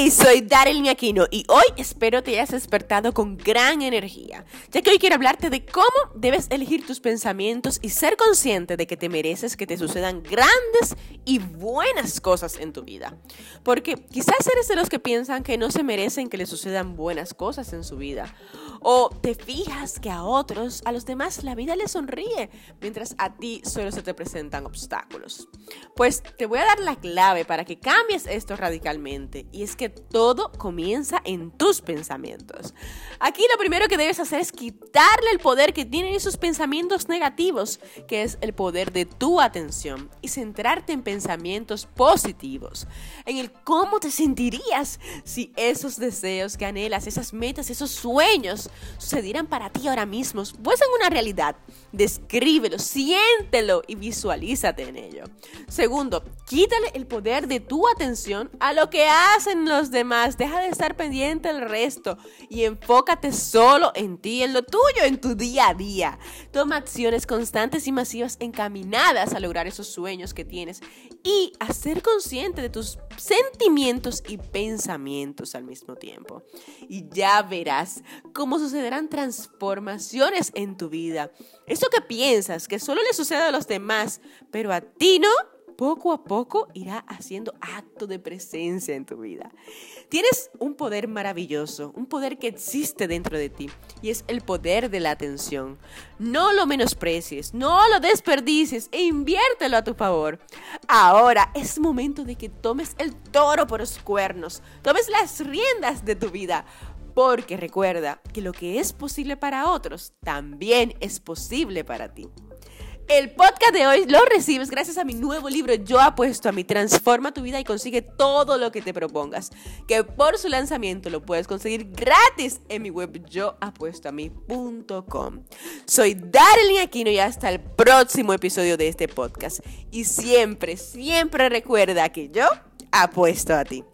Hey, soy Daryl Aquino y hoy espero te hayas despertado con gran energía, ya que hoy quiero hablarte de cómo debes elegir tus pensamientos y ser consciente de que te mereces que te sucedan grandes y buenas cosas en tu vida. Porque quizás eres de los que piensan que no se merecen que les sucedan buenas cosas en su vida. O te fijas que a otros, a los demás, la vida les sonríe, mientras a ti solo se te presentan obstáculos. Pues te voy a dar la clave para que cambies esto radicalmente y es que todo comienza en tus pensamientos. Aquí lo primero que debes hacer es quitarle el poder que tienen esos pensamientos negativos, que es el poder de tu atención, y centrarte en pensamientos positivos, en el cómo te sentirías si esos deseos que anhelas, esas metas, esos sueños sucedieran para ti ahora mismo, pues en una realidad. Descríbelo, siéntelo y visualízate en ello. Segundo, quítale el poder de tu atención a lo que hacen los demás. Deja de estar pendiente del resto y enfócate solo en ti, en lo tuyo, en tu día a día. Toma acciones constantes y masivas encaminadas a lograr esos sueños que tienes y a ser consciente de tus sentimientos y pensamientos al mismo tiempo. Y ya verás cómo sucederán transformaciones en tu vida. Eso que piensas que solo le sucede a los demás, pero a ti no, poco a poco irá haciendo acto de presencia en tu vida. Tienes un poder maravilloso, un poder que existe dentro de ti y es el poder de la atención. No lo menosprecies, no lo desperdicies e inviértelo a tu favor. Ahora es momento de que tomes el toro por los cuernos, tomes las riendas de tu vida. Porque recuerda que lo que es posible para otros también es posible para ti. El podcast de hoy lo recibes gracias a mi nuevo libro Yo apuesto a mí. Transforma tu vida y consigue todo lo que te propongas. Que por su lanzamiento lo puedes conseguir gratis en mi web yoapuestoami.com. Soy Darlene Aquino y hasta el próximo episodio de este podcast. Y siempre, siempre recuerda que yo apuesto a ti.